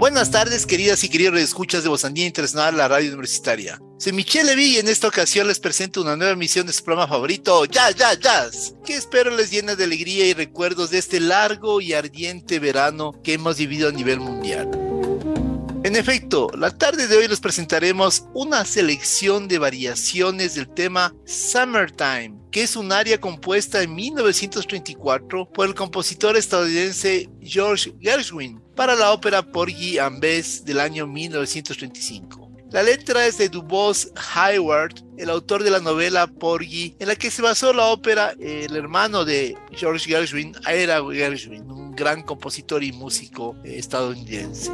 Buenas tardes, queridas y queridos escuchas de Bozandía Internacional, la radio universitaria. Soy Michelle Levy y en esta ocasión les presento una nueva emisión de su programa favorito, Jazz, Jazz, Jazz, que espero les llene de alegría y recuerdos de este largo y ardiente verano que hemos vivido a nivel mundial. En efecto, la tarde de hoy les presentaremos una selección de variaciones del tema Summertime, que es un área compuesta en 1934 por el compositor estadounidense George Gershwin para la ópera Porgy and Bess del año 1935. La letra es de Dubois Hayward, el autor de la novela Porgy, en la que se basó la ópera. El hermano de George Gershwin era Gershwin, un gran compositor y músico estadounidense.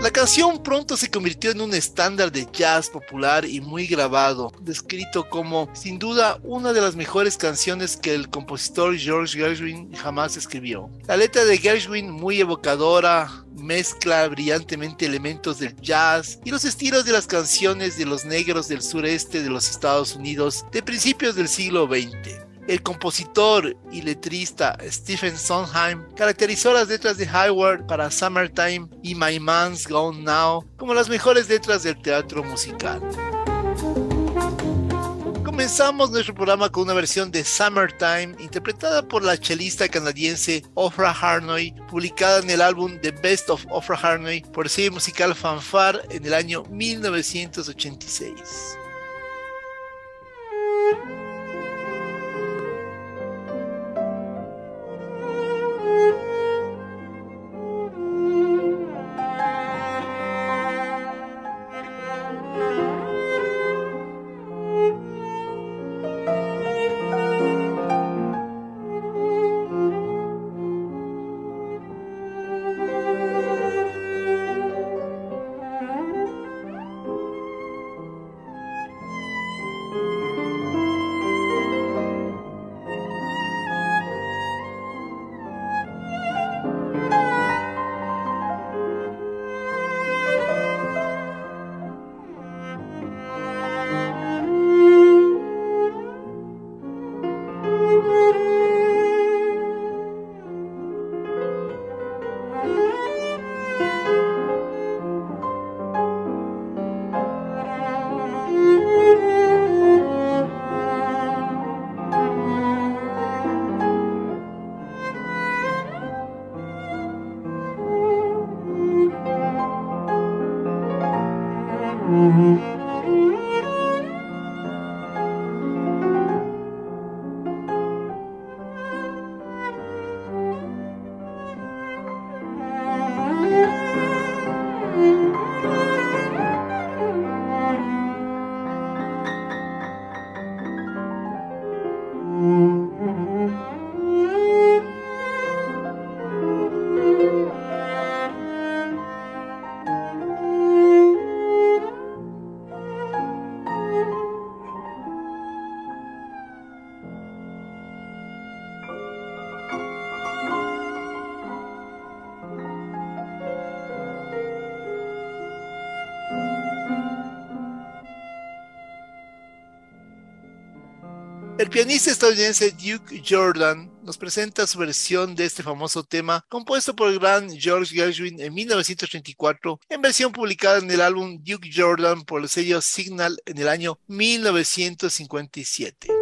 La canción pronto se convirtió en un estándar de jazz popular y muy grabado, descrito como sin duda una de las mejores canciones que el compositor George Gershwin jamás escribió. La letra de Gershwin, muy evocadora, mezcla brillantemente elementos del jazz y los estilos de las canciones de los negros del sureste de los Estados Unidos de principios del siglo XX. El compositor y letrista Stephen Sondheim caracterizó las letras de Hayward para Summertime y My Man's Gone Now como las mejores letras del teatro musical. Comenzamos nuestro programa con una versión de Summertime interpretada por la chelista canadiense Ofra Harnoy, publicada en el álbum The Best of Ofra Harnoy por sello musical Fanfare en el año 1986. El pianista estadounidense Duke Jordan nos presenta su versión de este famoso tema, compuesto por el gran George Gershwin en 1934, en versión publicada en el álbum Duke Jordan por el sello Signal en el año 1957.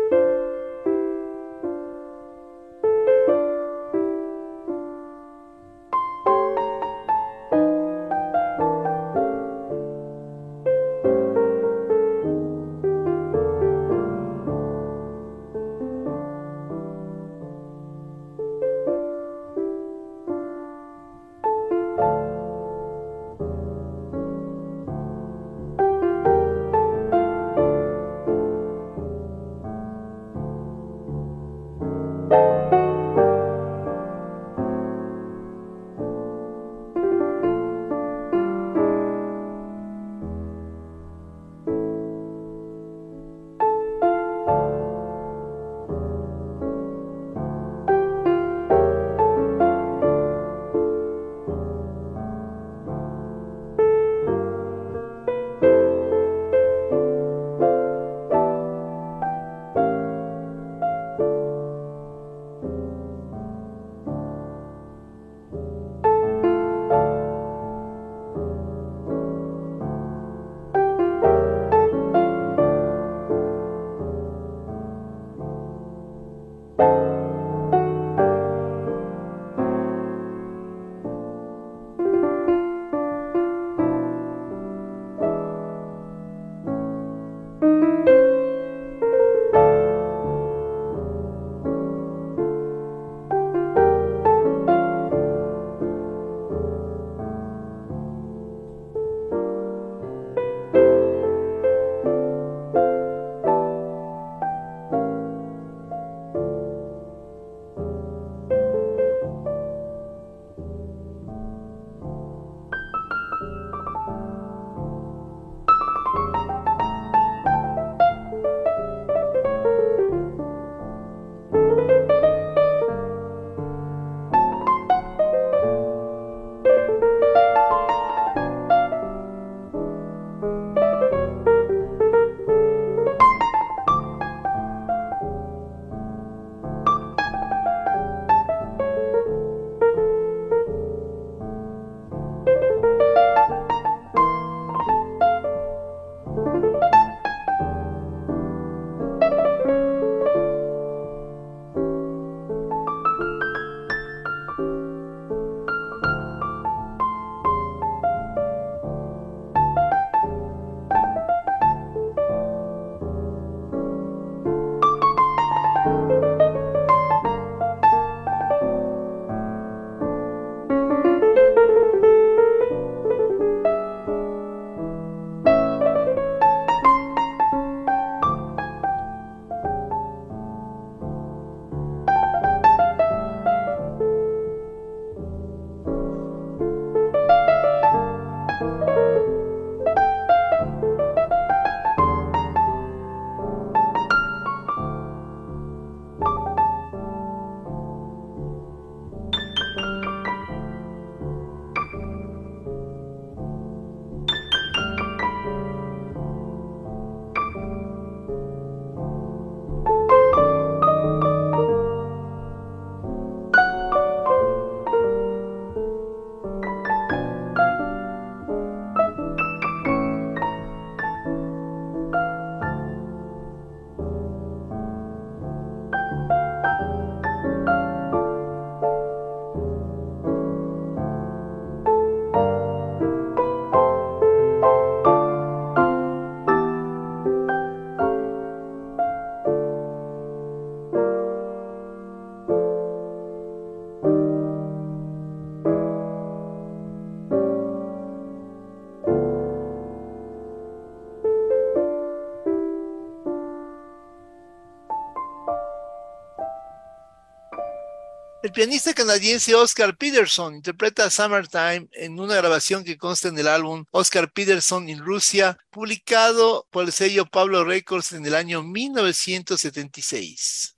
Pianista canadiense Oscar Peterson interpreta Summertime en una grabación que consta en el álbum Oscar Peterson en Rusia, publicado por el sello Pablo Records en el año 1976.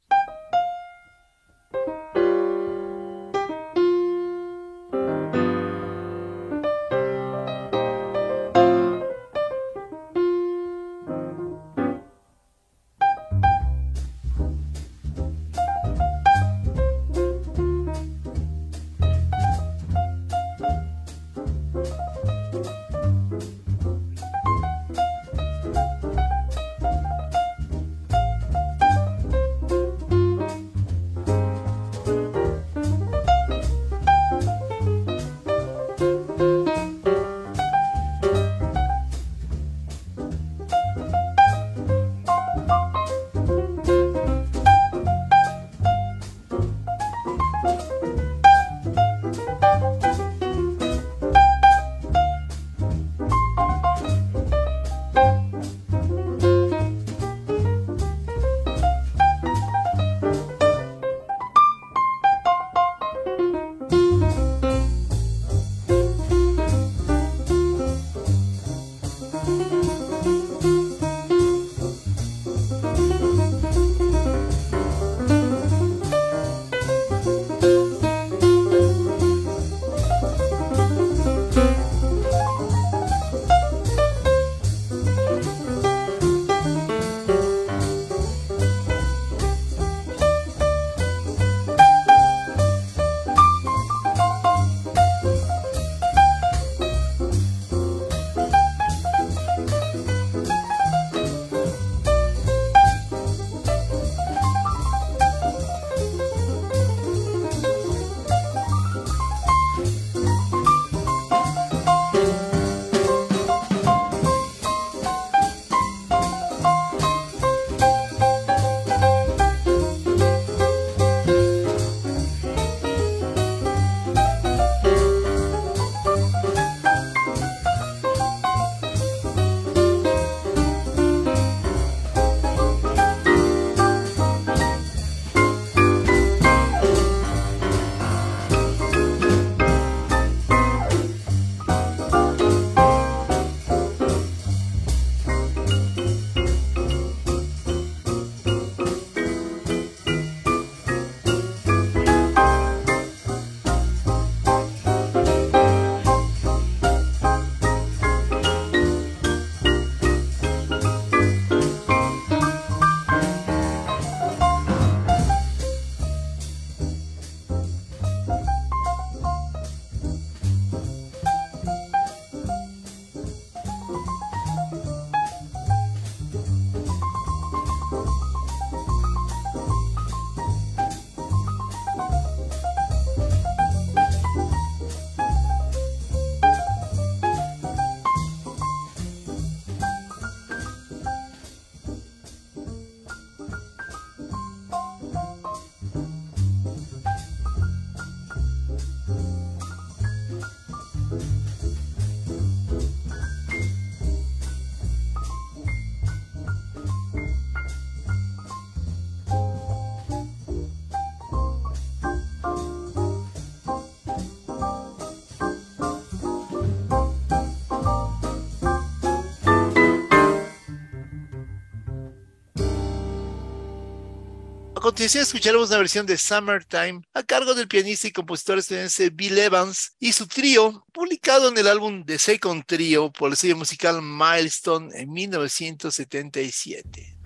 Continuación escucharemos una versión de Summertime a cargo del pianista y compositor estadounidense Bill Evans y su trío, publicado en el álbum The Second Trio por el sello musical Milestone en 1977.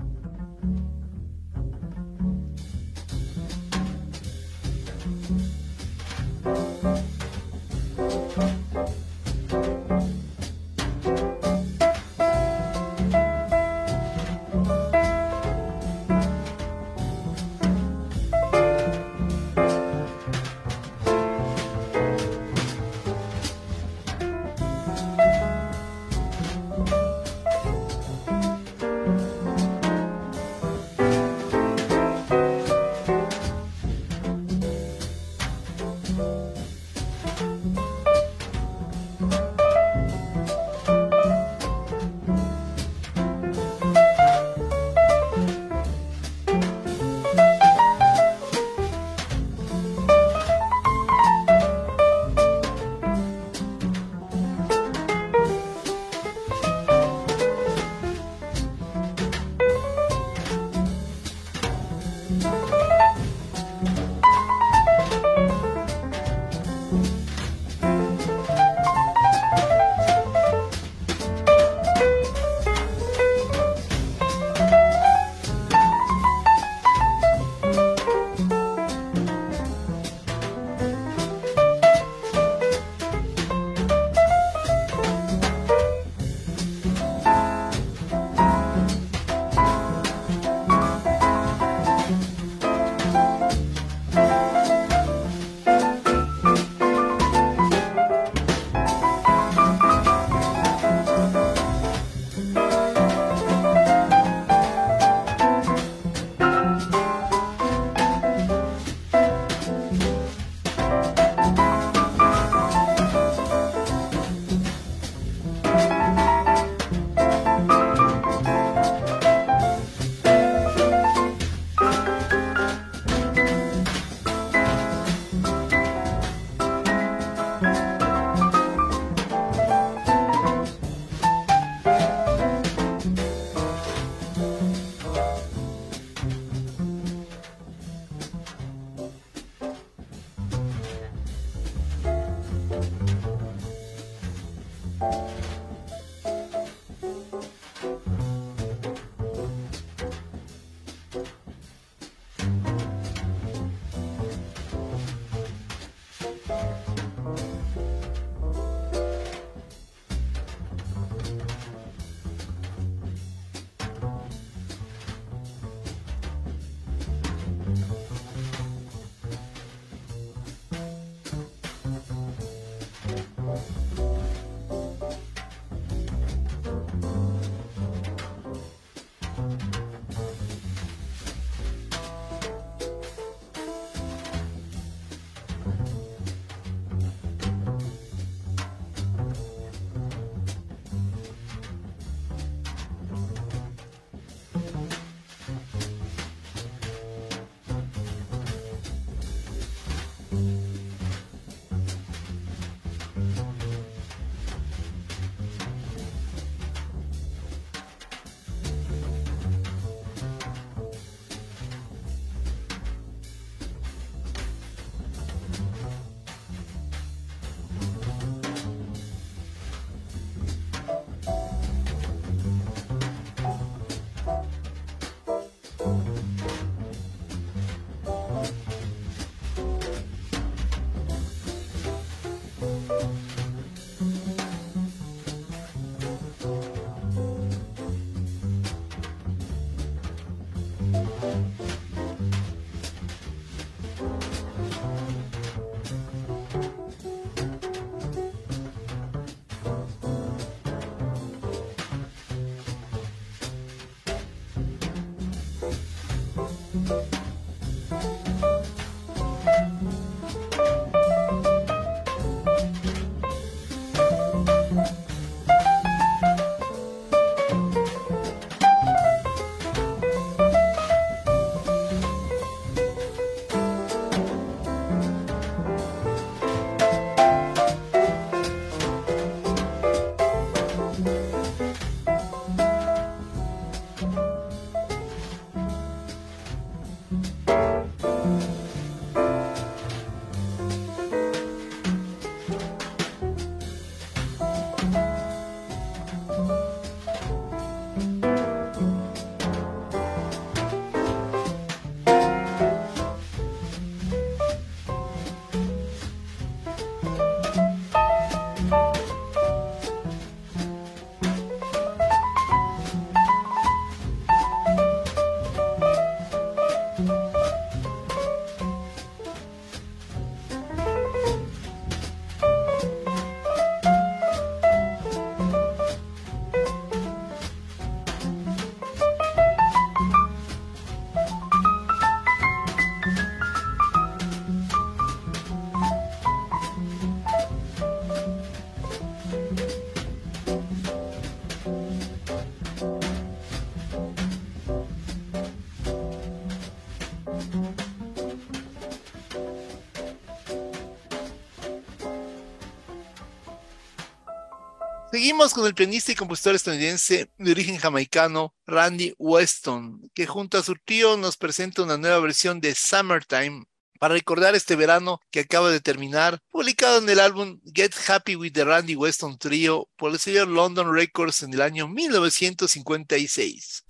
Seguimos con el pianista y compositor estadounidense de origen jamaicano Randy Weston, que junto a su tío nos presenta una nueva versión de Summertime para recordar este verano que acaba de terminar, publicado en el álbum Get Happy with the Randy Weston Trio por el sello London Records en el año 1956.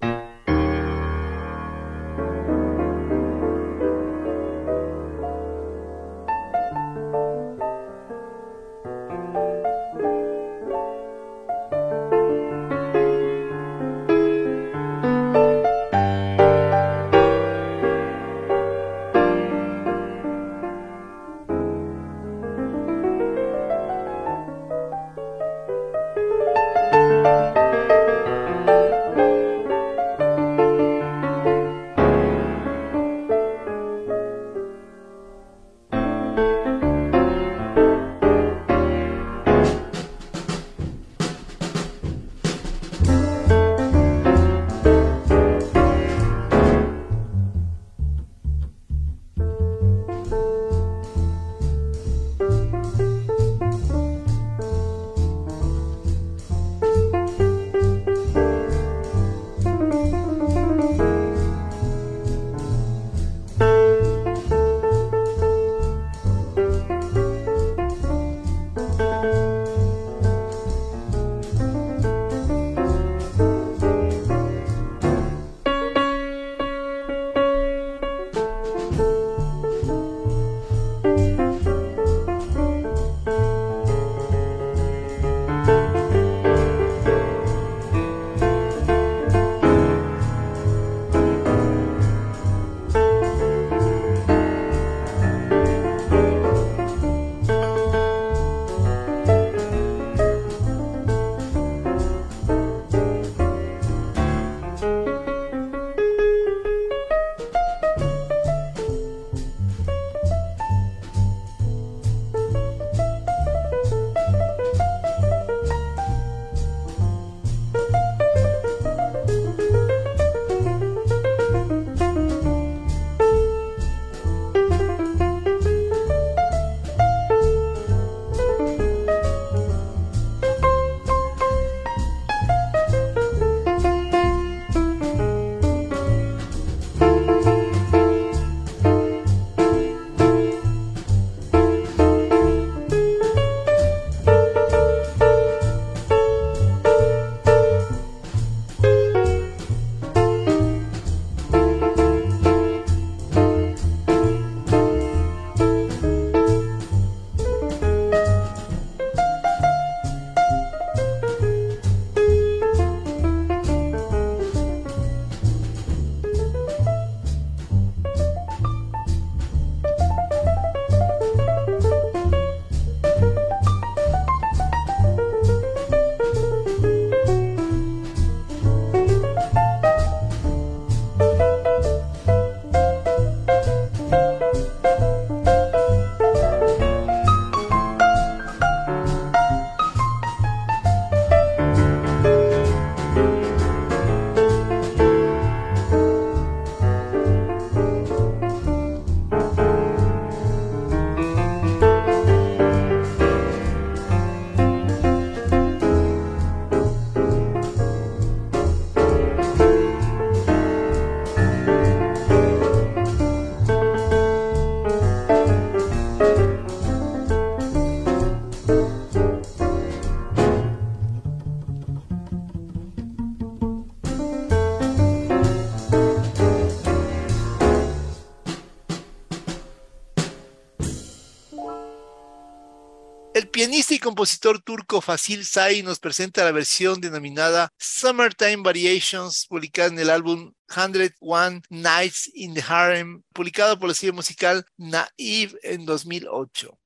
Compositor turco Fasil Say nos presenta la versión denominada Summertime Variations, publicada en el álbum 101 Nights in the Harem, publicado por la serie musical Naive en 2008.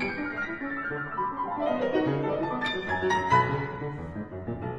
Thank you.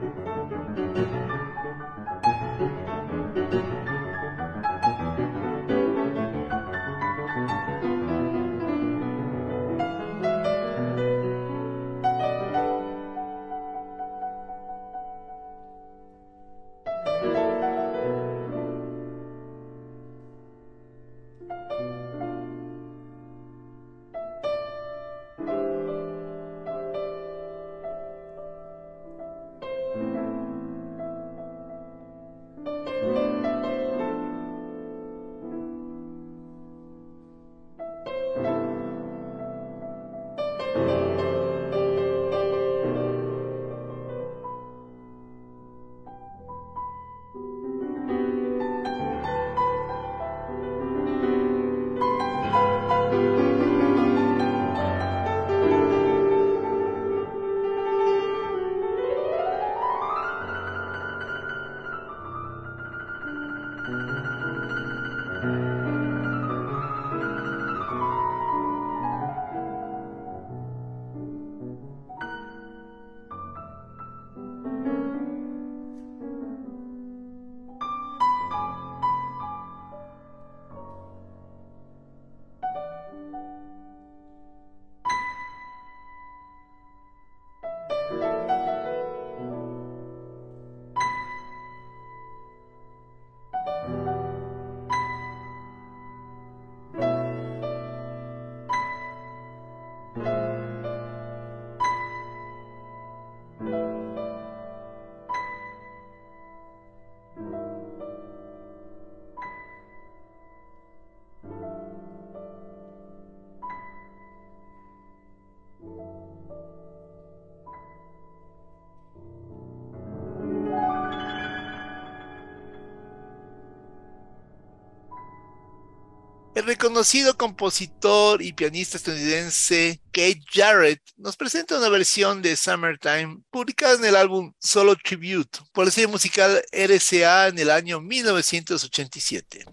El reconocido compositor y pianista estadounidense Kate Jarrett nos presenta una versión de Summertime publicada en el álbum Solo Tribute por el sello musical RCA en el año 1987.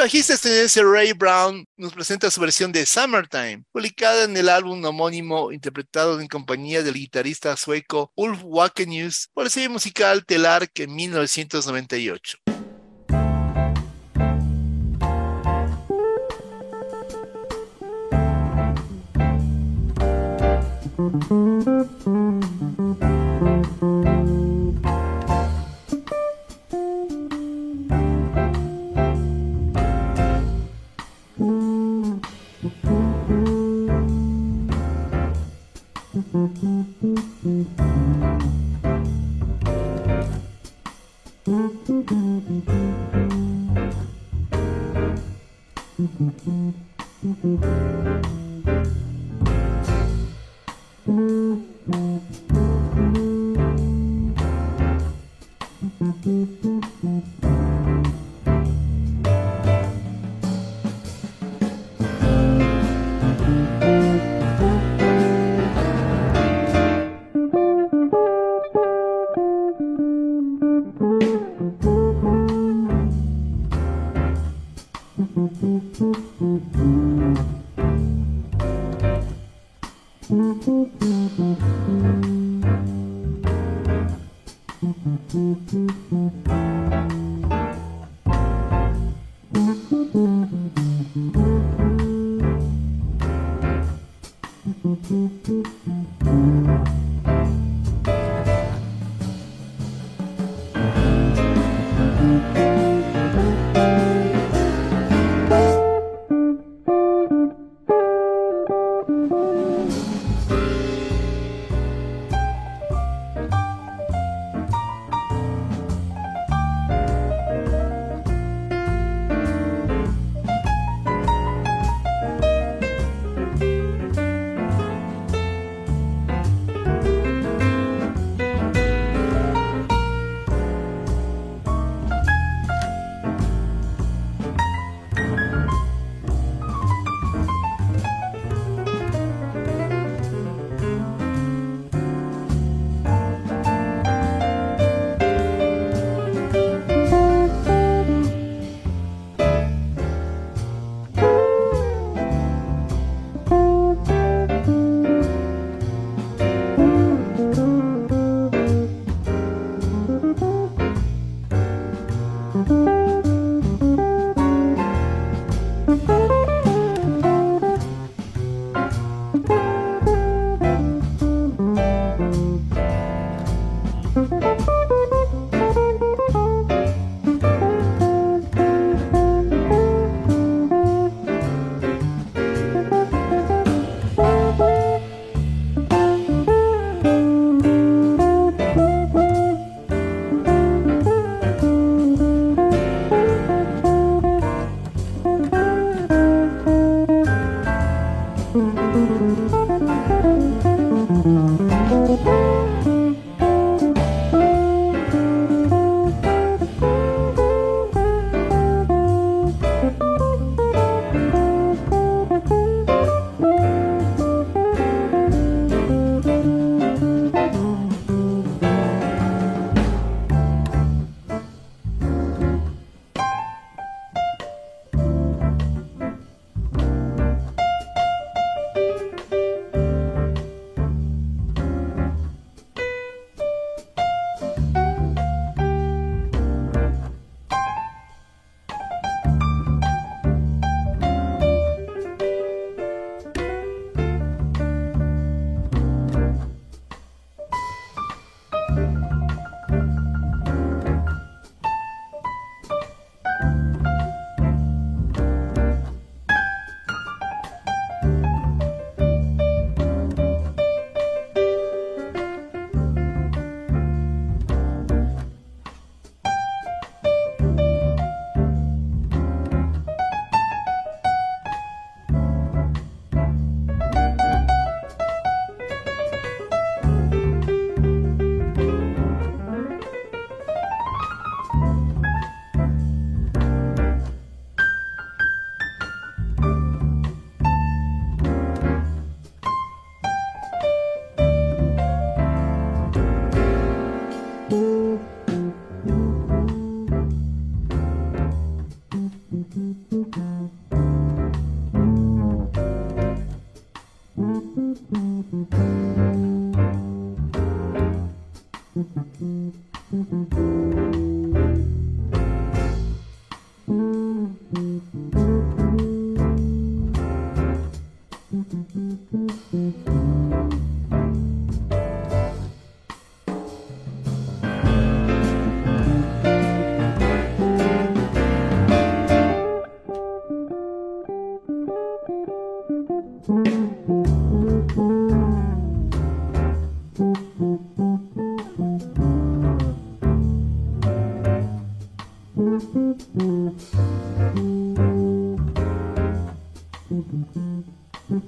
El bajista estadounidense Ray Brown nos presenta su versión de Summertime, publicada en el álbum homónimo interpretado en compañía del guitarrista sueco Ulf Wakenius por el sello musical Telarc en 1998.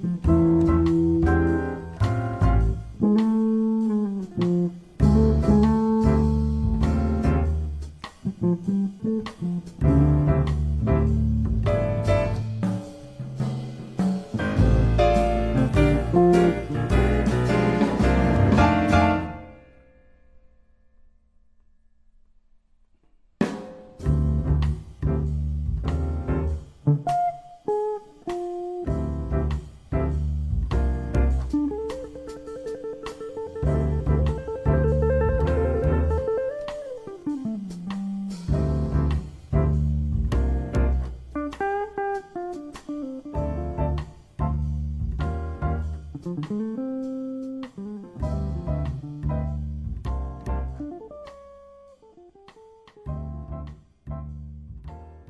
Mm-hmm.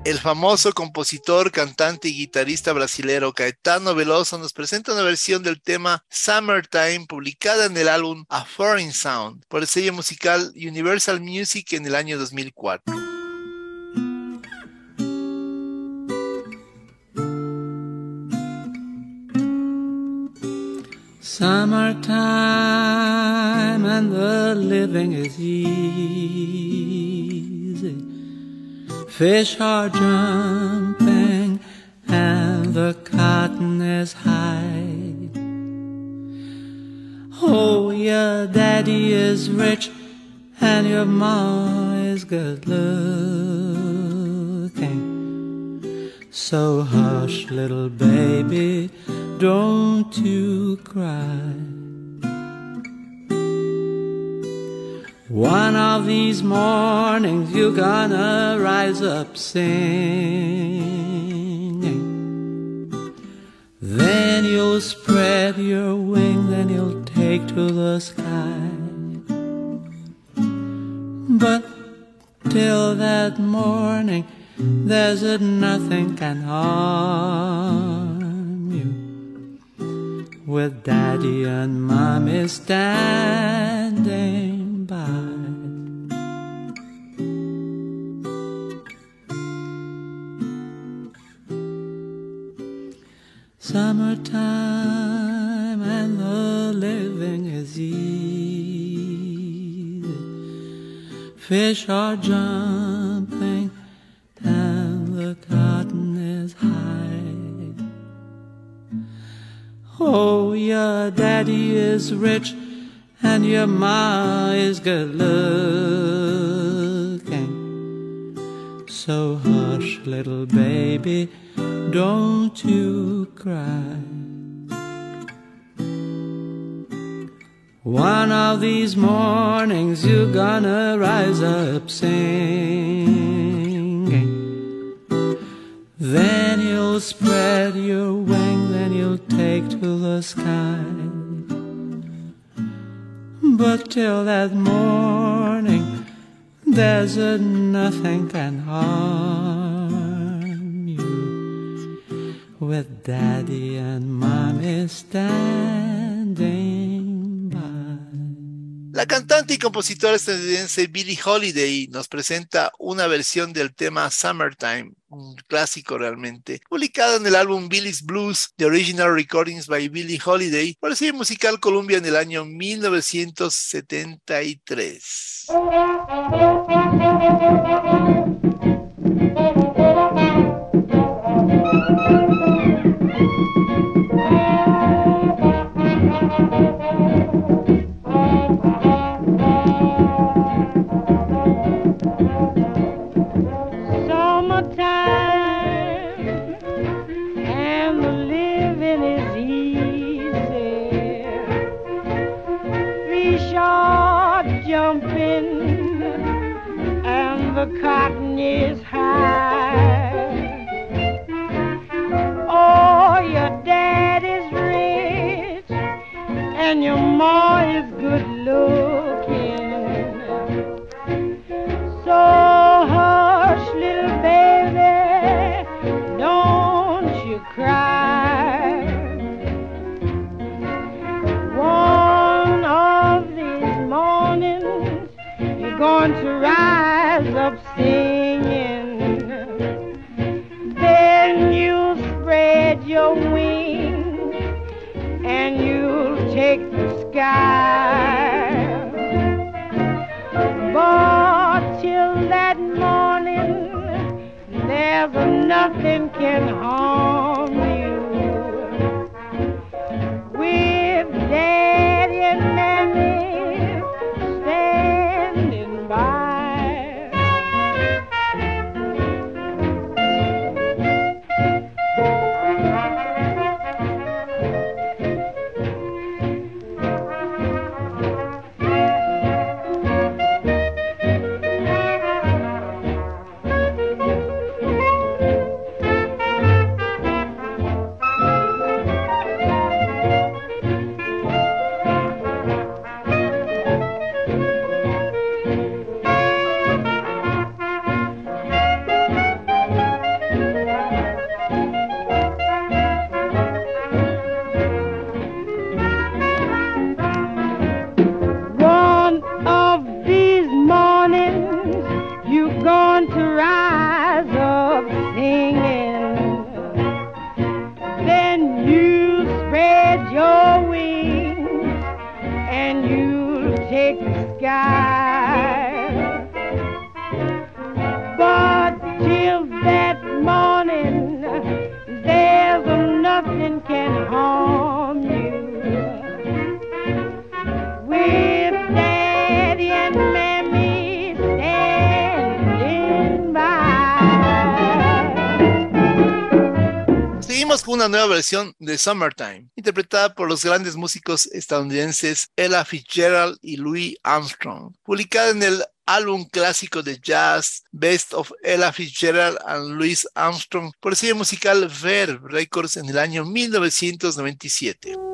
El famoso compositor, cantante y guitarrista brasilero Caetano Veloso nos presenta una versión del tema Summertime publicada en el álbum A Foreign Sound por el sello musical Universal Music en el año 2004. Summertime and the living is easy. Fish are jumping and the cotton is high. Oh, your daddy is rich and your ma is good looking. So hush, little baby, don't you cry. One of these mornings you're gonna rise up singing. Then you'll spread your wings and you'll take to the sky. But till that morning, there's nothing can harm you. With daddy and mommy standing by. Summertime and the living is easy. Fish are jumping and the cotton is high. Oh, your daddy is rich and your ma is good looking. So hush, little baby, don't you cry. One of these mornings you're gonna rise up singing. Then you'll spread your wings and you'll take to the sky. But till that morning, there's a nothing can harm you with daddy and mommy standing. La cantante y compositora estadounidense Billie Holiday nos presenta una versión del tema Summertime un clásico realmente, publicado en el álbum Billy's Blues, The Original Recordings by Billie Holiday, por el sello musical Columbia en el año 1973. una nueva versión de Summertime, interpretada por los grandes músicos estadounidenses Ella Fitzgerald y Louis Armstrong, publicada en el álbum clásico de jazz Best of Ella Fitzgerald and Louis Armstrong por el sello musical Verve Records en el año 1997.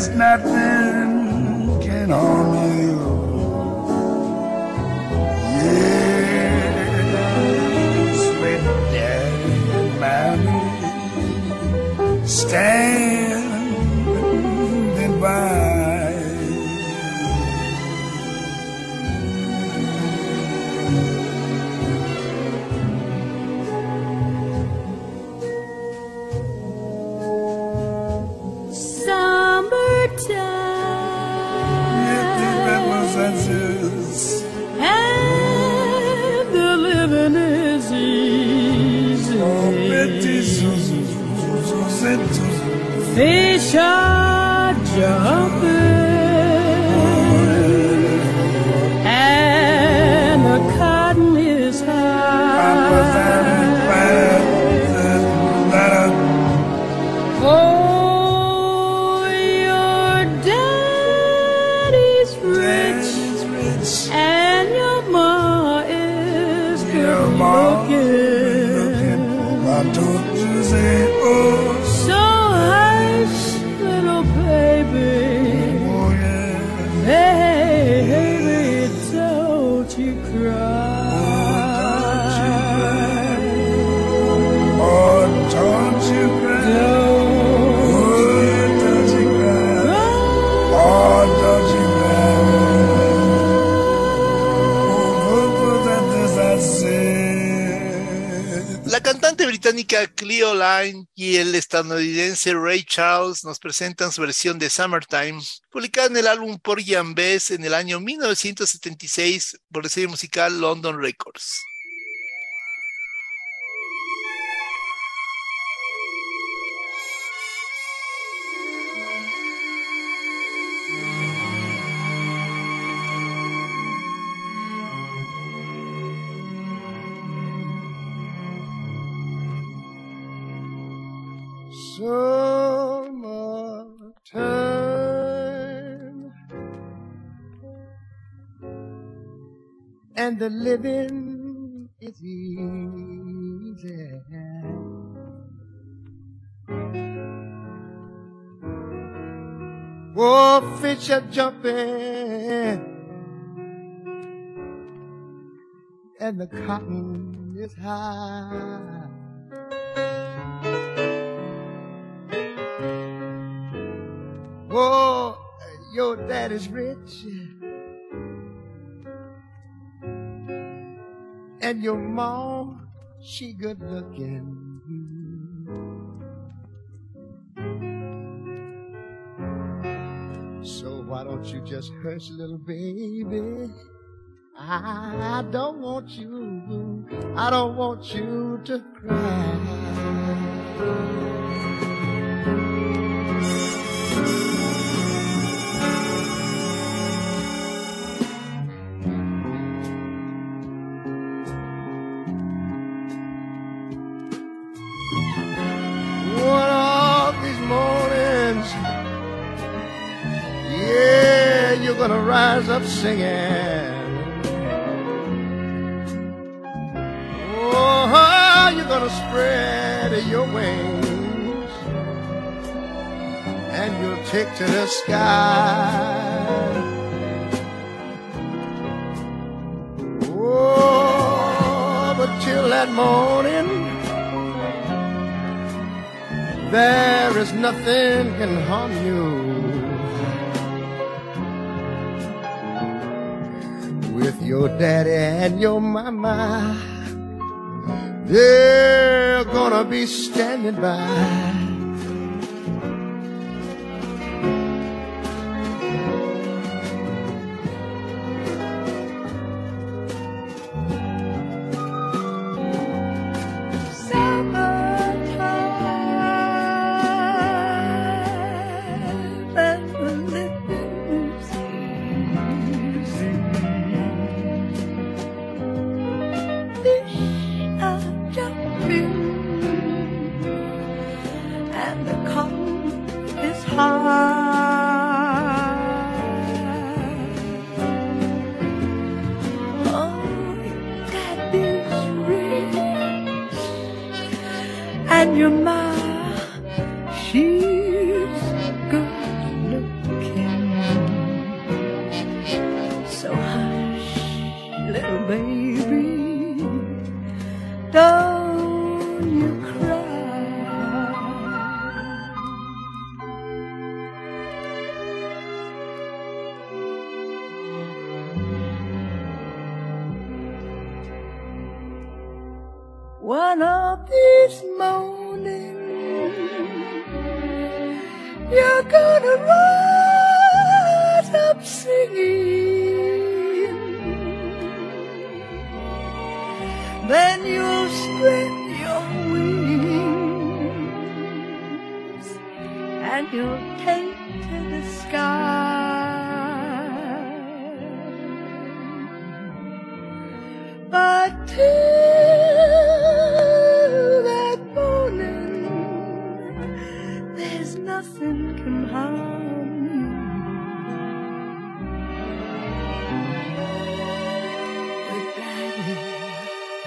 There's nothing can harm you. Yes, sweet daddy and mommy standing show. Británica Cleo Line y el estadounidense Ray Charles nos presentan su versión de Summertime, publicada en el álbum Por Jan Bess en el año 1976 por el sello musical London Records. Summertime and the living is easy. Oh, fish are jumping and the cotton is high. Your daddy's rich. And your mom, she good looking. So why don't you just hush, little baby? I don't want you, I don't want you to cry. Up singing. Oh, you're gonna spread your wings and you'll take to the sky. Oh, but till that morning, there is nothing can harm you. Your daddy and your mama, they're gonna be standing by.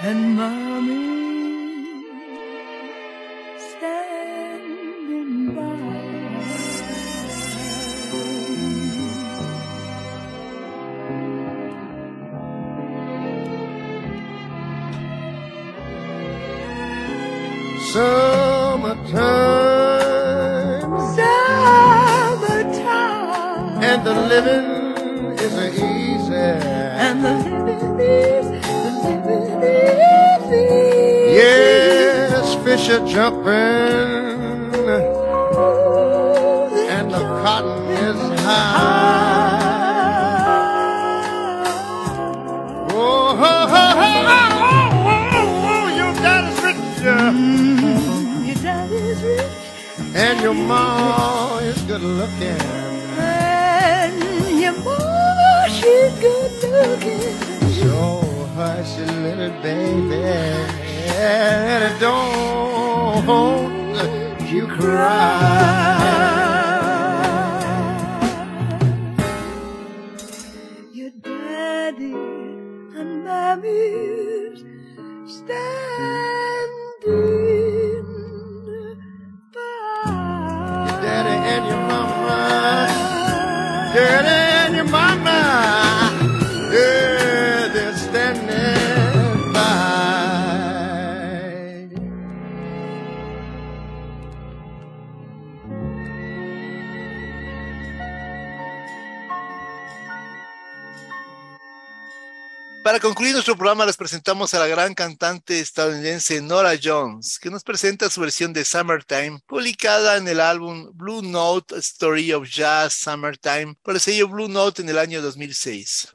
and my. Are jumping and the cotton is high. Oh, ho, ho, ho, ho, oh, oh, oh, your daddy's rich mm-hmm. Your daddy's rich and your mom is good looking. and your mama, she's good looking. So hush, little baby, and it don't you cry. Nuestro programa, les presentamos a la gran cantante estadounidense Nora Jones, que nos presenta su versión de Summertime, publicada en el álbum Blue Note Story of Jazz Summertime por el sello Blue Note en el año 2006.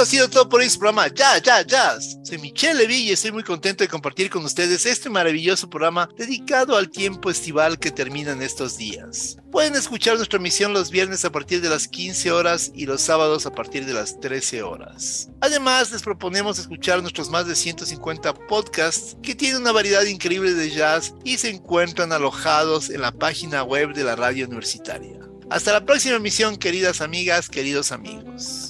Ha sido todo por este programa Ya, Ya, Jazz. Soy Michelle Levy y estoy muy contento de compartir con ustedes este maravilloso programa dedicado al tiempo estival que termina en estos días. Pueden escuchar nuestra emisión los viernes a partir de las 15 horas y los sábados a partir de las 13 horas. Además, les proponemos escuchar nuestros más de 150 podcasts que tienen una variedad increíble de jazz y se encuentran alojados en la página web de la radio universitaria. Hasta la próxima emisión, queridas amigas, queridos amigos.